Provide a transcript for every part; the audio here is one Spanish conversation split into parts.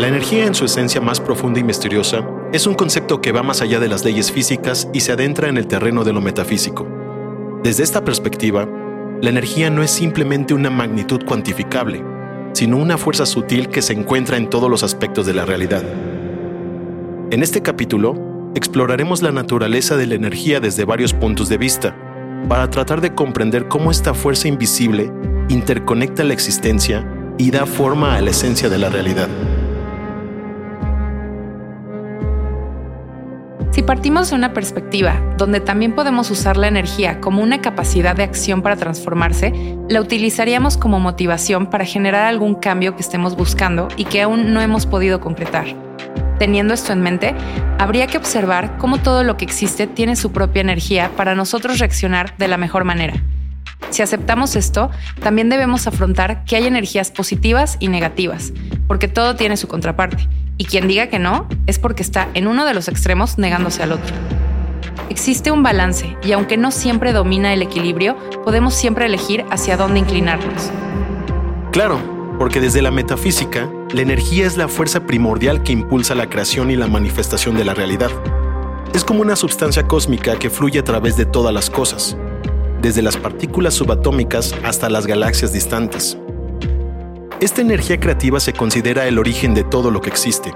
La energía en su esencia más profunda y misteriosa es un concepto que va más allá de las leyes físicas y se adentra en el terreno de lo metafísico. Desde esta perspectiva, la energía no es simplemente una magnitud cuantificable, sino una fuerza sutil que se encuentra en todos los aspectos de la realidad. En este capítulo, exploraremos la naturaleza de la energía desde varios puntos de vista, para tratar de comprender cómo esta fuerza invisible interconecta la existencia y da forma a la esencia de la realidad. Si partimos de una perspectiva donde también podemos usar la energía como una capacidad de acción para transformarse, la utilizaríamos como motivación para generar algún cambio que estemos buscando y que aún no hemos podido concretar. Teniendo esto en mente, habría que observar cómo todo lo que existe tiene su propia energía para nosotros reaccionar de la mejor manera. Si aceptamos esto, también debemos afrontar que hay energías positivas y negativas, porque todo tiene su contraparte y quien diga que no es porque está en uno de los extremos negándose al otro. Existe un balance y aunque no siempre domina el equilibrio, podemos siempre elegir hacia dónde inclinarnos. Claro, porque desde la metafísica, la energía es la fuerza primordial que impulsa la creación y la manifestación de la realidad. Es como una sustancia cósmica que fluye a través de todas las cosas, desde las partículas subatómicas hasta las galaxias distantes. Esta energía creativa se considera el origen de todo lo que existe,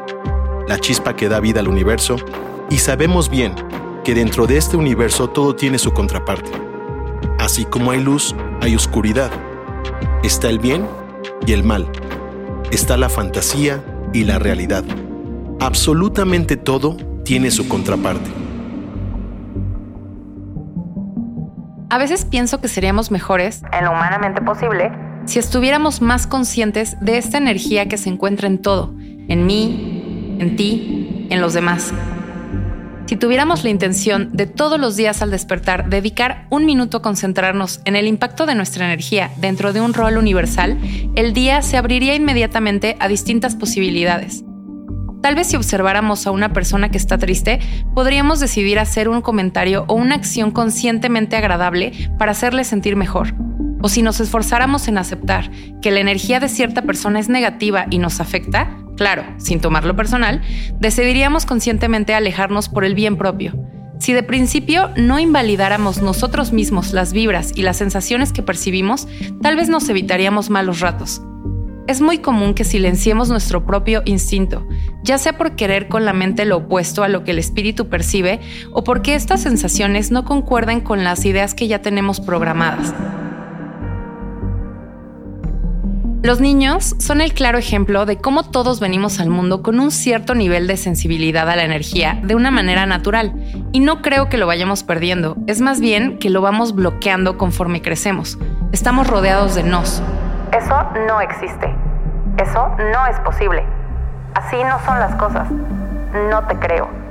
la chispa que da vida al universo, y sabemos bien que dentro de este universo todo tiene su contraparte. Así como hay luz, hay oscuridad. Está el bien y el mal. Está la fantasía y la realidad. Absolutamente todo tiene su contraparte. A veces pienso que seríamos mejores, en lo humanamente posible, si estuviéramos más conscientes de esta energía que se encuentra en todo, en mí, en ti, en los demás. Si tuviéramos la intención de todos los días al despertar dedicar un minuto a concentrarnos en el impacto de nuestra energía dentro de un rol universal, el día se abriría inmediatamente a distintas posibilidades. Tal vez si observáramos a una persona que está triste, podríamos decidir hacer un comentario o una acción conscientemente agradable para hacerle sentir mejor o si nos esforzáramos en aceptar que la energía de cierta persona es negativa y nos afecta, claro, sin tomarlo personal, decidiríamos conscientemente alejarnos por el bien propio. Si de principio no invalidáramos nosotros mismos las vibras y las sensaciones que percibimos, tal vez nos evitaríamos malos ratos. Es muy común que silenciemos nuestro propio instinto, ya sea por querer con la mente lo opuesto a lo que el espíritu percibe o porque estas sensaciones no concuerden con las ideas que ya tenemos programadas. Los niños son el claro ejemplo de cómo todos venimos al mundo con un cierto nivel de sensibilidad a la energía de una manera natural, y no creo que lo vayamos perdiendo, es más bien que lo vamos bloqueando conforme crecemos. Estamos rodeados de nos. Eso no existe. Eso no es posible. Así no son las cosas. No te creo.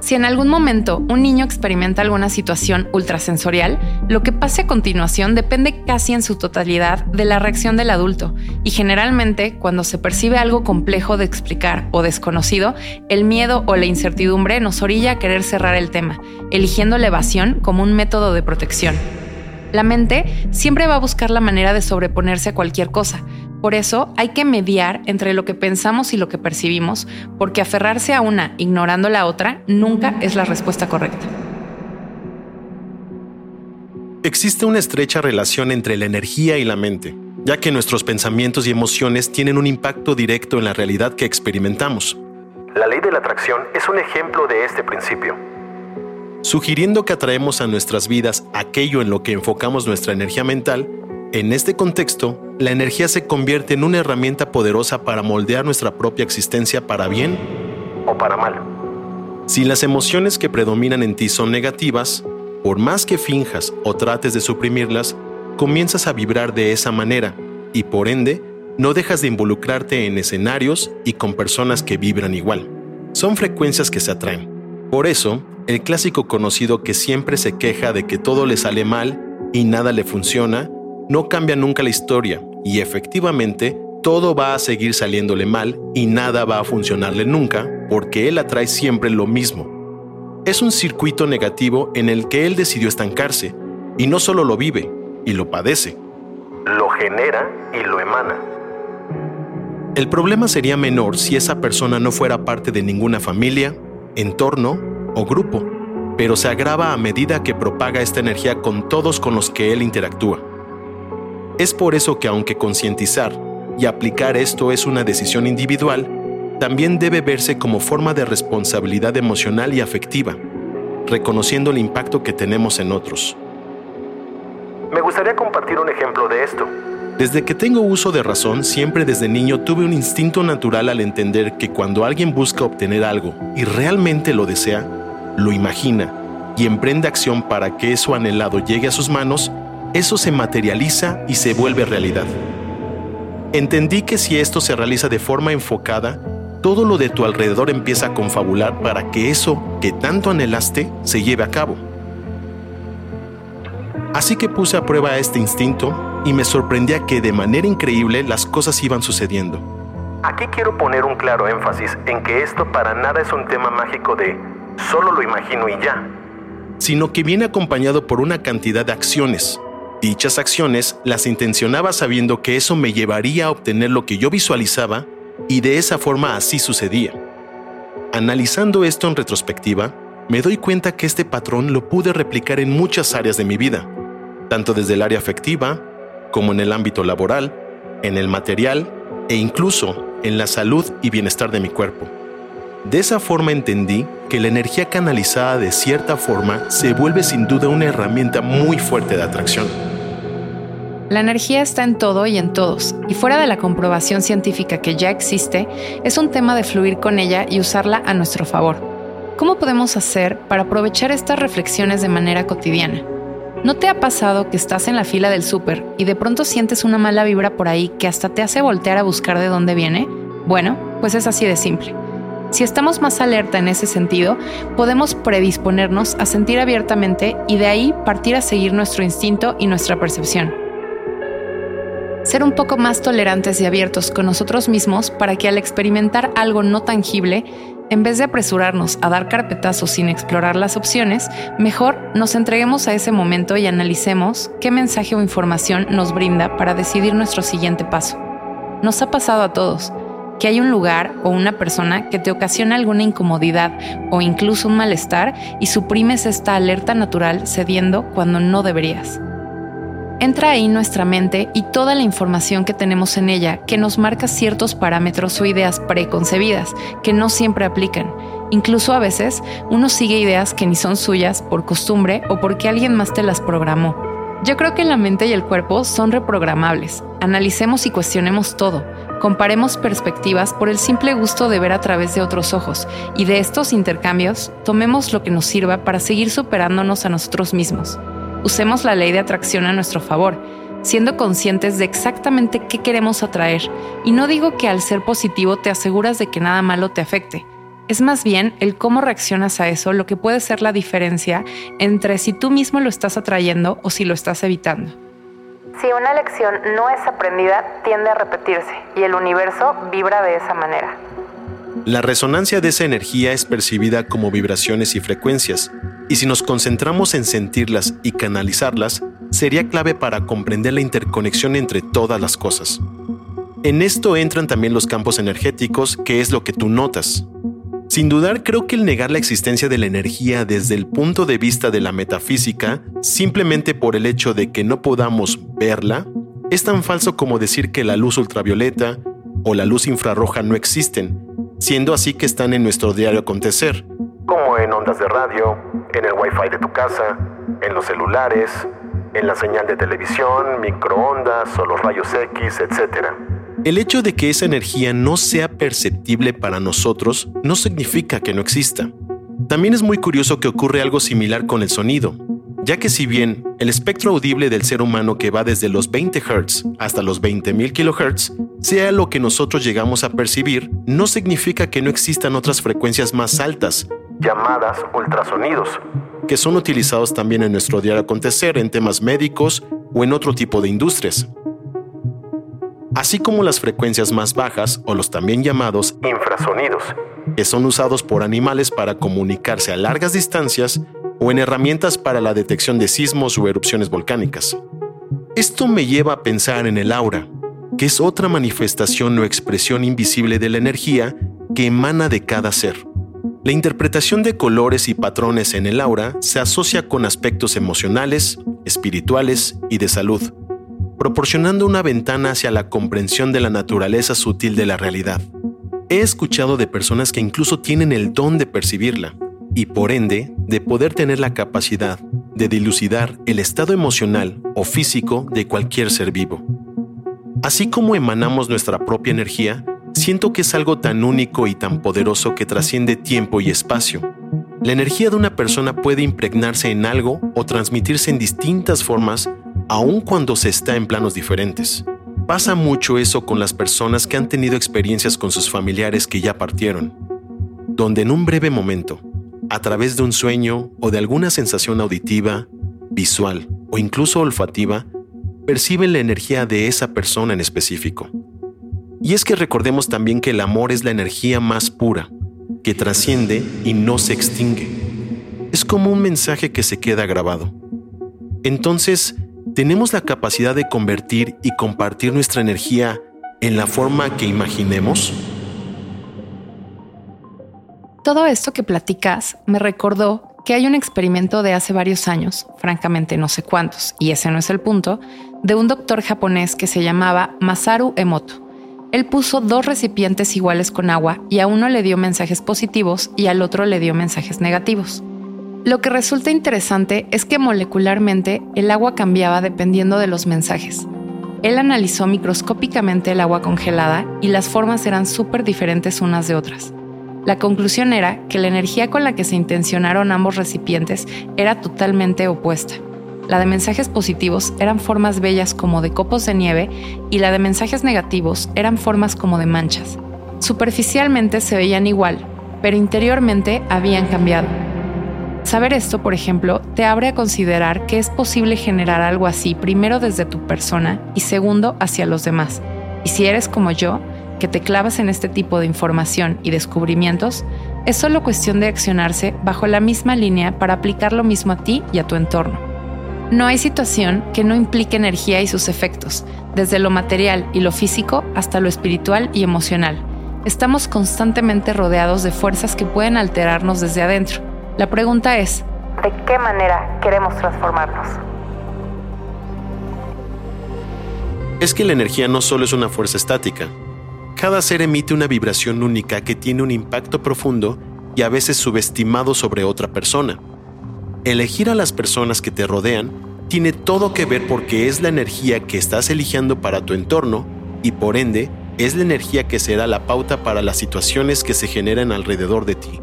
Si en algún momento un niño experimenta alguna situación ultrasensorial, lo que pase a continuación depende casi en su totalidad de la reacción del adulto y generalmente cuando se percibe algo complejo de explicar o desconocido, el miedo o la incertidumbre nos orilla a querer cerrar el tema, eligiendo la evasión como un método de protección. La mente siempre va a buscar la manera de sobreponerse a cualquier cosa, por eso hay que mediar entre lo que pensamos y lo que percibimos, porque aferrarse a una ignorando la otra nunca es la respuesta correcta. Existe una estrecha relación entre la energía y la mente, ya que nuestros pensamientos y emociones tienen un impacto directo en la realidad que experimentamos. La ley de la atracción es un ejemplo de este principio. Sugiriendo que atraemos a nuestras vidas aquello en lo que enfocamos nuestra energía mental, en este contexto, la energía se convierte en una herramienta poderosa para moldear nuestra propia existencia para bien o para mal. Si las emociones que predominan en ti son negativas, por más que finjas o trates de suprimirlas, comienzas a vibrar de esa manera y por ende no dejas de involucrarte en escenarios y con personas que vibran igual. Son frecuencias que se atraen. Por eso, el clásico conocido que siempre se queja de que todo le sale mal y nada le funciona, no cambia nunca la historia y efectivamente todo va a seguir saliéndole mal y nada va a funcionarle nunca porque él atrae siempre lo mismo. Es un circuito negativo en el que él decidió estancarse y no solo lo vive y lo padece, lo genera y lo emana. El problema sería menor si esa persona no fuera parte de ninguna familia, entorno o grupo, pero se agrava a medida que propaga esta energía con todos con los que él interactúa. Es por eso que aunque concientizar y aplicar esto es una decisión individual, también debe verse como forma de responsabilidad emocional y afectiva, reconociendo el impacto que tenemos en otros. Me gustaría compartir un ejemplo de esto. Desde que tengo uso de razón, siempre desde niño tuve un instinto natural al entender que cuando alguien busca obtener algo y realmente lo desea, lo imagina y emprende acción para que eso anhelado llegue a sus manos, eso se materializa y se vuelve realidad. Entendí que si esto se realiza de forma enfocada, todo lo de tu alrededor empieza a confabular para que eso que tanto anhelaste se lleve a cabo. Así que puse a prueba este instinto y me sorprendía que de manera increíble las cosas iban sucediendo. Aquí quiero poner un claro énfasis en que esto para nada es un tema mágico de solo lo imagino y ya, sino que viene acompañado por una cantidad de acciones. Dichas acciones las intencionaba sabiendo que eso me llevaría a obtener lo que yo visualizaba y de esa forma así sucedía. Analizando esto en retrospectiva, me doy cuenta que este patrón lo pude replicar en muchas áreas de mi vida, tanto desde el área afectiva, como en el ámbito laboral, en el material e incluso en la salud y bienestar de mi cuerpo. De esa forma entendí que la energía canalizada de cierta forma se vuelve sin duda una herramienta muy fuerte de atracción. La energía está en todo y en todos, y fuera de la comprobación científica que ya existe, es un tema de fluir con ella y usarla a nuestro favor. ¿Cómo podemos hacer para aprovechar estas reflexiones de manera cotidiana? ¿No te ha pasado que estás en la fila del súper y de pronto sientes una mala vibra por ahí que hasta te hace voltear a buscar de dónde viene? Bueno, pues es así de simple. Si estamos más alerta en ese sentido, podemos predisponernos a sentir abiertamente y de ahí partir a seguir nuestro instinto y nuestra percepción. Ser un poco más tolerantes y abiertos con nosotros mismos para que al experimentar algo no tangible en vez de apresurarnos a dar carpetazos sin explorar las opciones, mejor nos entreguemos a ese momento y analicemos qué mensaje o información nos brinda para decidir nuestro siguiente paso. Nos ha pasado a todos que hay un lugar o una persona que te ocasiona alguna incomodidad o incluso un malestar y suprimes esta alerta natural cediendo cuando no deberías. Entra ahí nuestra mente y toda la información que tenemos en ella que nos marca ciertos parámetros o ideas preconcebidas que no siempre aplican. Incluso a veces uno sigue ideas que ni son suyas por costumbre o porque alguien más te las programó. Yo creo que la mente y el cuerpo son reprogramables. Analicemos y cuestionemos todo. Comparemos perspectivas por el simple gusto de ver a través de otros ojos y de estos intercambios tomemos lo que nos sirva para seguir superándonos a nosotros mismos. Usemos la ley de atracción a nuestro favor, siendo conscientes de exactamente qué queremos atraer. Y no digo que al ser positivo te aseguras de que nada malo te afecte. Es más bien el cómo reaccionas a eso lo que puede ser la diferencia entre si tú mismo lo estás atrayendo o si lo estás evitando. Si una lección no es aprendida, tiende a repetirse y el universo vibra de esa manera. La resonancia de esa energía es percibida como vibraciones y frecuencias, y si nos concentramos en sentirlas y canalizarlas, sería clave para comprender la interconexión entre todas las cosas. En esto entran también los campos energéticos, que es lo que tú notas. Sin dudar, creo que el negar la existencia de la energía desde el punto de vista de la metafísica, simplemente por el hecho de que no podamos verla, es tan falso como decir que la luz ultravioleta o la luz infrarroja no existen, siendo así que están en nuestro diario acontecer, como en ondas de radio, en el wifi de tu casa, en los celulares, en la señal de televisión, microondas o los rayos X, etc. El hecho de que esa energía no sea perceptible para nosotros no significa que no exista. También es muy curioso que ocurre algo similar con el sonido, ya que si bien el espectro audible del ser humano que va desde los 20 Hz hasta los 20.000 kHz sea lo que nosotros llegamos a percibir, no significa que no existan otras frecuencias más altas llamadas ultrasonidos, que son utilizados también en nuestro diario acontecer en temas médicos o en otro tipo de industrias. Así como las frecuencias más bajas o los también llamados infrasonidos, que son usados por animales para comunicarse a largas distancias o en herramientas para la detección de sismos o erupciones volcánicas. Esto me lleva a pensar en el aura, que es otra manifestación o expresión invisible de la energía que emana de cada ser. La interpretación de colores y patrones en el aura se asocia con aspectos emocionales, espirituales y de salud, proporcionando una ventana hacia la comprensión de la naturaleza sutil de la realidad. He escuchado de personas que incluso tienen el don de percibirla y por ende de poder tener la capacidad de dilucidar el estado emocional o físico de cualquier ser vivo. Así como emanamos nuestra propia energía, siento que es algo tan único y tan poderoso que trasciende tiempo y espacio. La energía de una persona puede impregnarse en algo o transmitirse en distintas formas aun cuando se está en planos diferentes. Pasa mucho eso con las personas que han tenido experiencias con sus familiares que ya partieron, donde en un breve momento, a través de un sueño o de alguna sensación auditiva, visual o incluso olfativa, perciben la energía de esa persona en específico. Y es que recordemos también que el amor es la energía más pura, que trasciende y no se extingue. Es como un mensaje que se queda grabado. Entonces, tenemos la capacidad de convertir y compartir nuestra energía en la forma que imaginemos. Todo esto que platicas me recordó que hay un experimento de hace varios años, francamente no sé cuántos, y ese no es el punto, de un doctor japonés que se llamaba Masaru Emoto. Él puso dos recipientes iguales con agua y a uno le dio mensajes positivos y al otro le dio mensajes negativos. Lo que resulta interesante es que molecularmente el agua cambiaba dependiendo de los mensajes. Él analizó microscópicamente el agua congelada y las formas eran súper diferentes unas de otras. La conclusión era que la energía con la que se intencionaron ambos recipientes era totalmente opuesta. La de mensajes positivos eran formas bellas como de copos de nieve y la de mensajes negativos eran formas como de manchas. Superficialmente se veían igual, pero interiormente habían cambiado. Saber esto, por ejemplo, te abre a considerar que es posible generar algo así primero desde tu persona y segundo hacia los demás. Y si eres como yo, que te clavas en este tipo de información y descubrimientos, es solo cuestión de accionarse bajo la misma línea para aplicar lo mismo a ti y a tu entorno. No hay situación que no implique energía y sus efectos, desde lo material y lo físico hasta lo espiritual y emocional. Estamos constantemente rodeados de fuerzas que pueden alterarnos desde adentro. La pregunta es, ¿de qué manera queremos transformarnos? Es que la energía no solo es una fuerza estática. Cada ser emite una vibración única que tiene un impacto profundo y a veces subestimado sobre otra persona. Elegir a las personas que te rodean tiene todo que ver porque es la energía que estás eligiendo para tu entorno y por ende es la energía que será la pauta para las situaciones que se generan alrededor de ti.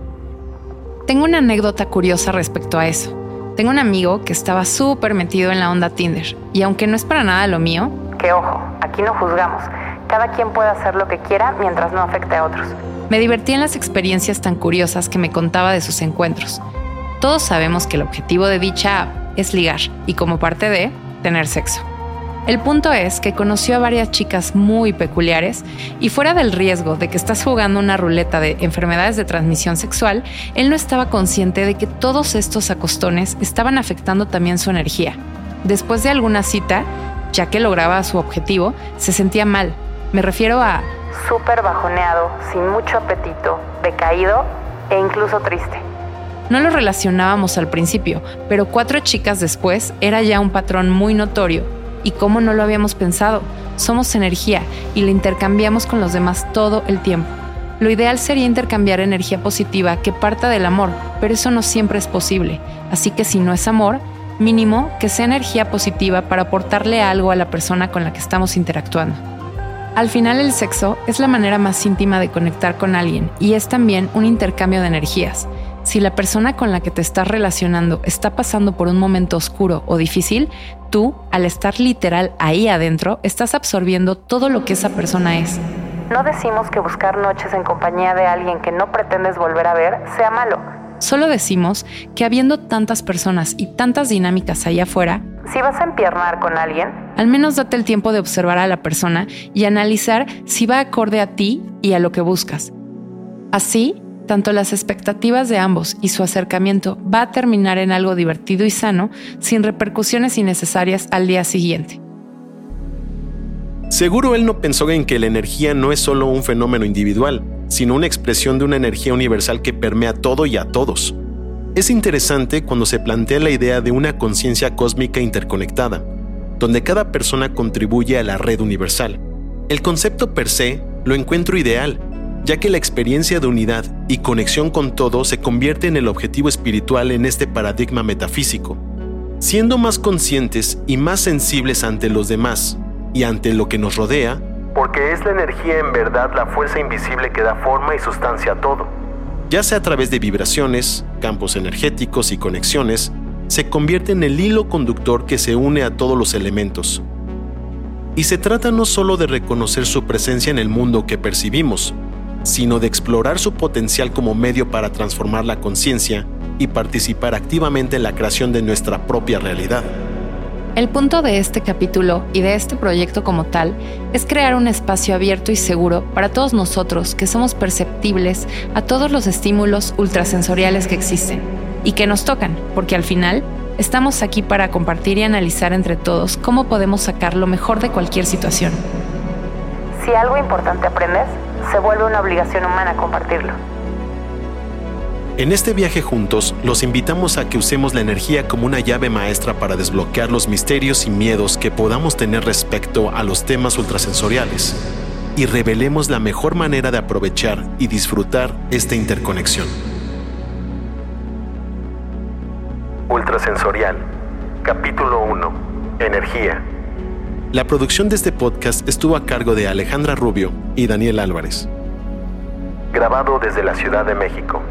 Tengo una anécdota curiosa respecto a eso. Tengo un amigo que estaba súper metido en la onda Tinder y aunque no es para nada lo mío, que ojo, aquí no juzgamos. Cada quien puede hacer lo que quiera mientras no afecte a otros. Me divertí en las experiencias tan curiosas que me contaba de sus encuentros. Todos sabemos que el objetivo de dicha app es ligar y como parte de tener sexo. El punto es que conoció a varias chicas muy peculiares y fuera del riesgo de que estás jugando una ruleta de enfermedades de transmisión sexual, él no estaba consciente de que todos estos acostones estaban afectando también su energía. Después de alguna cita, ya que lograba su objetivo, se sentía mal. Me refiero a... Súper bajoneado, sin mucho apetito, decaído e incluso triste. No lo relacionábamos al principio, pero cuatro chicas después era ya un patrón muy notorio. ¿Y cómo no lo habíamos pensado? Somos energía y la intercambiamos con los demás todo el tiempo. Lo ideal sería intercambiar energía positiva que parta del amor, pero eso no siempre es posible. Así que si no es amor, mínimo que sea energía positiva para aportarle algo a la persona con la que estamos interactuando. Al final el sexo es la manera más íntima de conectar con alguien y es también un intercambio de energías. Si la persona con la que te estás relacionando está pasando por un momento oscuro o difícil, tú, al estar literal ahí adentro, estás absorbiendo todo lo que esa persona es. No decimos que buscar noches en compañía de alguien que no pretendes volver a ver sea malo. Solo decimos que habiendo tantas personas y tantas dinámicas allá afuera, si vas a empiernar con alguien, al menos date el tiempo de observar a la persona y analizar si va acorde a ti y a lo que buscas. Así, tanto las expectativas de ambos y su acercamiento va a terminar en algo divertido y sano sin repercusiones innecesarias al día siguiente. Seguro él no pensó en que la energía no es solo un fenómeno individual, sino una expresión de una energía universal que permea todo y a todos. Es interesante cuando se plantea la idea de una conciencia cósmica interconectada, donde cada persona contribuye a la red universal. El concepto per se lo encuentro ideal, ya que la experiencia de unidad y conexión con todo se convierte en el objetivo espiritual en este paradigma metafísico. Siendo más conscientes y más sensibles ante los demás y ante lo que nos rodea, porque es la energía en verdad la fuerza invisible que da forma y sustancia a todo. Ya sea a través de vibraciones, campos energéticos y conexiones, se convierte en el hilo conductor que se une a todos los elementos. Y se trata no solo de reconocer su presencia en el mundo que percibimos, sino de explorar su potencial como medio para transformar la conciencia y participar activamente en la creación de nuestra propia realidad. El punto de este capítulo y de este proyecto como tal es crear un espacio abierto y seguro para todos nosotros que somos perceptibles a todos los estímulos ultrasensoriales que existen y que nos tocan, porque al final estamos aquí para compartir y analizar entre todos cómo podemos sacar lo mejor de cualquier situación. Si algo importante aprendes, se vuelve una obligación humana compartirlo. En este viaje juntos, los invitamos a que usemos la energía como una llave maestra para desbloquear los misterios y miedos que podamos tener respecto a los temas ultrasensoriales y revelemos la mejor manera de aprovechar y disfrutar esta interconexión. Ultrasensorial, capítulo 1, Energía. La producción de este podcast estuvo a cargo de Alejandra Rubio y Daniel Álvarez. Grabado desde la Ciudad de México.